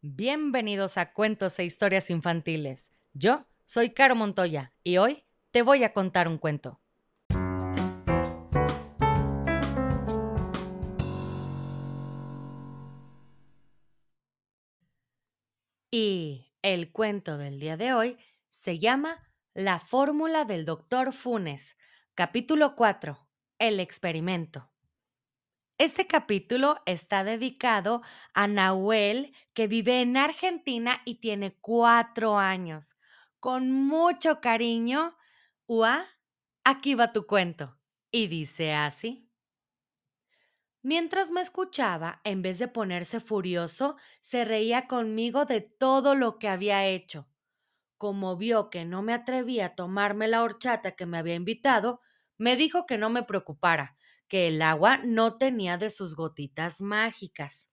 Bienvenidos a Cuentos e Historias Infantiles. Yo soy Caro Montoya y hoy te voy a contar un cuento. Y el cuento del día de hoy se llama La fórmula del doctor Funes, capítulo 4, El experimento. Este capítulo está dedicado a Nahuel, que vive en Argentina y tiene cuatro años. Con mucho cariño, Ua, aquí va tu cuento. Y dice así. Mientras me escuchaba, en vez de ponerse furioso, se reía conmigo de todo lo que había hecho. Como vio que no me atrevía a tomarme la horchata que me había invitado, me dijo que no me preocupara, que el agua no tenía de sus gotitas mágicas.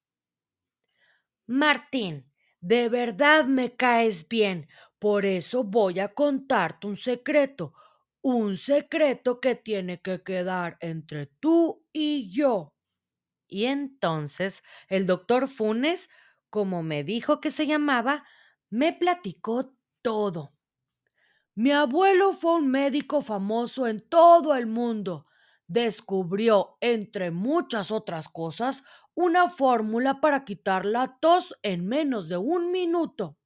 Martín, de verdad me caes bien, por eso voy a contarte un secreto, un secreto que tiene que quedar entre tú y yo. Y entonces el doctor Funes, como me dijo que se llamaba, me platicó todo. Mi abuelo fue un médico famoso en todo el mundo descubrió, entre muchas otras cosas, una fórmula para quitar la tos en menos de un minuto.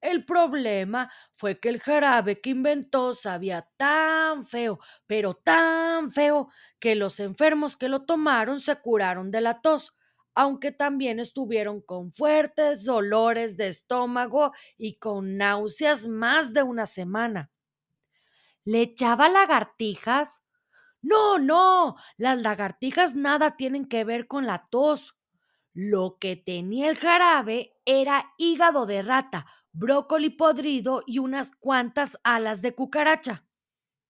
El problema fue que el jarabe que inventó sabía tan feo, pero tan feo, que los enfermos que lo tomaron se curaron de la tos, aunque también estuvieron con fuertes dolores de estómago y con náuseas más de una semana. ¿Le echaba lagartijas? No, no, las lagartijas nada tienen que ver con la tos. Lo que tenía el jarabe era hígado de rata, brócoli podrido y unas cuantas alas de cucaracha.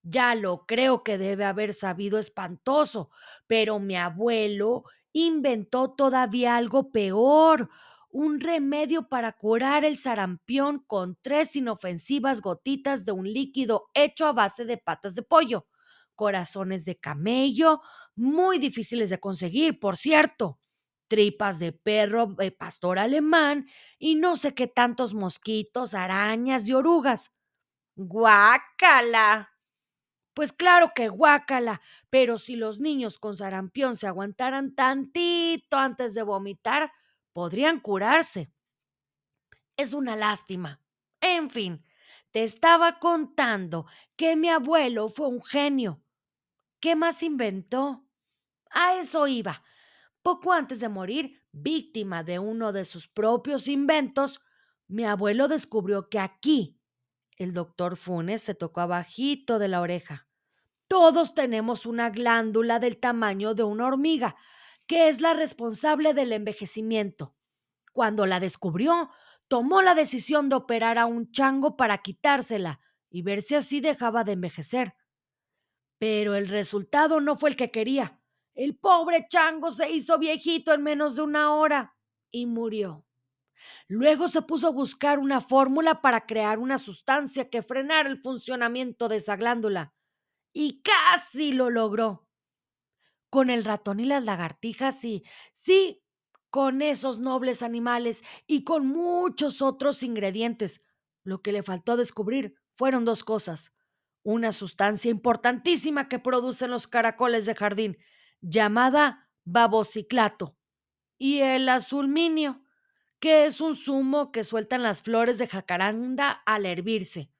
Ya lo creo que debe haber sabido espantoso, pero mi abuelo inventó todavía algo peor, un remedio para curar el sarampión con tres inofensivas gotitas de un líquido hecho a base de patas de pollo corazones de camello, muy difíciles de conseguir, por cierto, tripas de perro eh, pastor alemán y no sé qué tantos mosquitos, arañas y orugas. ¡Guácala! Pues claro que guácala, pero si los niños con sarampión se aguantaran tantito antes de vomitar, podrían curarse. Es una lástima. En fin, te estaba contando que mi abuelo fue un genio. ¿Qué más inventó? A eso iba. Poco antes de morir, víctima de uno de sus propios inventos, mi abuelo descubrió que aquí, el doctor Funes se tocó abajito de la oreja. Todos tenemos una glándula del tamaño de una hormiga, que es la responsable del envejecimiento. Cuando la descubrió, tomó la decisión de operar a un chango para quitársela y ver si así dejaba de envejecer. Pero el resultado no fue el que quería. El pobre chango se hizo viejito en menos de una hora y murió. Luego se puso a buscar una fórmula para crear una sustancia que frenara el funcionamiento de esa glándula. Y casi lo logró. Con el ratón y las lagartijas y, sí, con esos nobles animales y con muchos otros ingredientes. Lo que le faltó descubrir fueron dos cosas. Una sustancia importantísima que producen los caracoles de jardín, llamada babociclato, y el azulminio, que es un zumo que sueltan las flores de jacaranda al hervirse.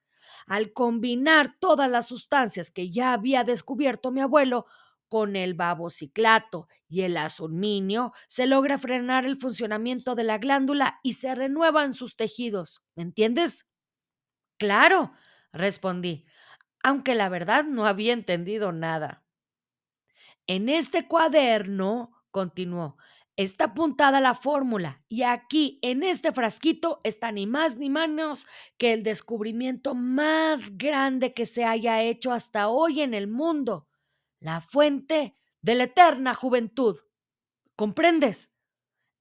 Al combinar todas las sustancias que ya había descubierto mi abuelo, con el babociclato y el azulminio se logra frenar el funcionamiento de la glándula y se renuevan sus tejidos. ¿Me entiendes? Claro, respondí, aunque la verdad no había entendido nada. En este cuaderno, continuó, está apuntada la fórmula y aquí en este frasquito está ni más ni menos que el descubrimiento más grande que se haya hecho hasta hoy en el mundo la fuente de la eterna juventud. ¿Comprendes?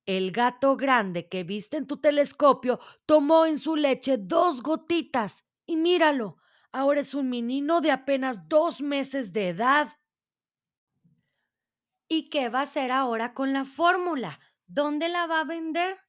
El gato grande que viste en tu telescopio tomó en su leche dos gotitas y míralo, ahora es un menino de apenas dos meses de edad. ¿Y qué va a hacer ahora con la fórmula? ¿Dónde la va a vender?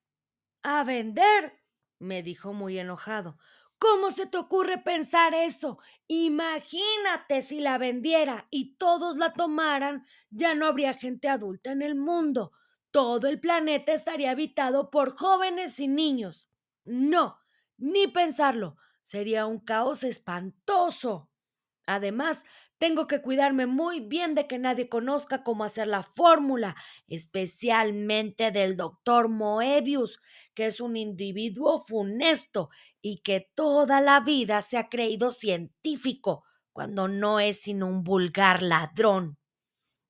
¿A vender? me dijo muy enojado. ¿Cómo se te ocurre pensar eso? Imagínate si la vendiera y todos la tomaran, ya no habría gente adulta en el mundo. Todo el planeta estaría habitado por jóvenes y niños. No, ni pensarlo. Sería un caos espantoso. Además, tengo que cuidarme muy bien de que nadie conozca cómo hacer la fórmula, especialmente del doctor Moebius, que es un individuo funesto y que toda la vida se ha creído científico, cuando no es sino un vulgar ladrón.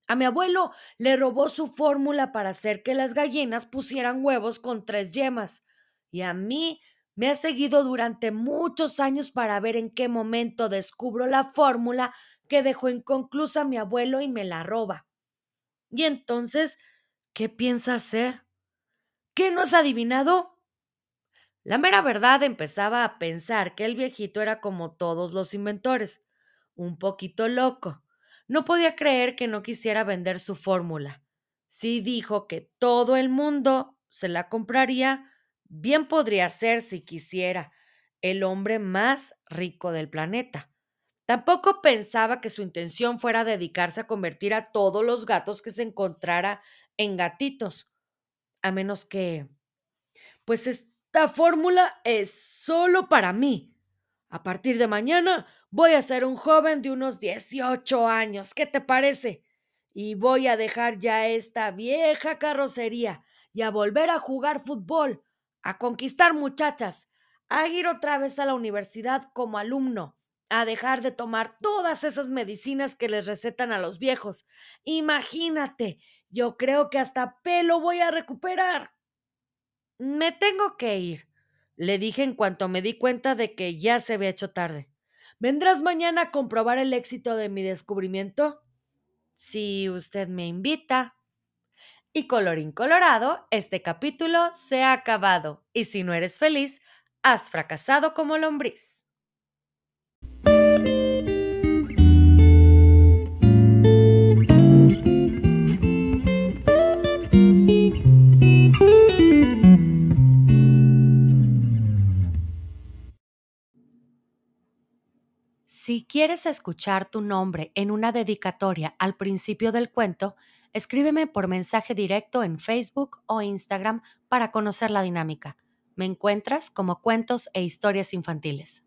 A mi abuelo le robó su fórmula para hacer que las gallinas pusieran huevos con tres yemas, y a mí me ha seguido durante muchos años para ver en qué momento descubro la fórmula que dejó inconclusa mi abuelo y me la roba. Y entonces, ¿qué piensa hacer? ¿Qué no has adivinado? La mera verdad empezaba a pensar que el viejito era como todos los inventores, un poquito loco. No podía creer que no quisiera vender su fórmula. Sí dijo que todo el mundo se la compraría, bien podría ser si quisiera, el hombre más rico del planeta. Tampoco pensaba que su intención fuera dedicarse a convertir a todos los gatos que se encontrara en gatitos, a menos que... Pues esta fórmula es solo para mí. A partir de mañana voy a ser un joven de unos 18 años. ¿Qué te parece? Y voy a dejar ya esta vieja carrocería y a volver a jugar fútbol a conquistar muchachas, a ir otra vez a la universidad como alumno, a dejar de tomar todas esas medicinas que les recetan a los viejos. Imagínate, yo creo que hasta pelo voy a recuperar. Me tengo que ir, le dije en cuanto me di cuenta de que ya se había hecho tarde. ¿Vendrás mañana a comprobar el éxito de mi descubrimiento? Si usted me invita. Y colorín colorado, este capítulo se ha acabado. Y si no eres feliz, has fracasado como lombriz. Si quieres escuchar tu nombre en una dedicatoria al principio del cuento, escríbeme por mensaje directo en Facebook o Instagram para conocer la dinámica. Me encuentras como cuentos e historias infantiles.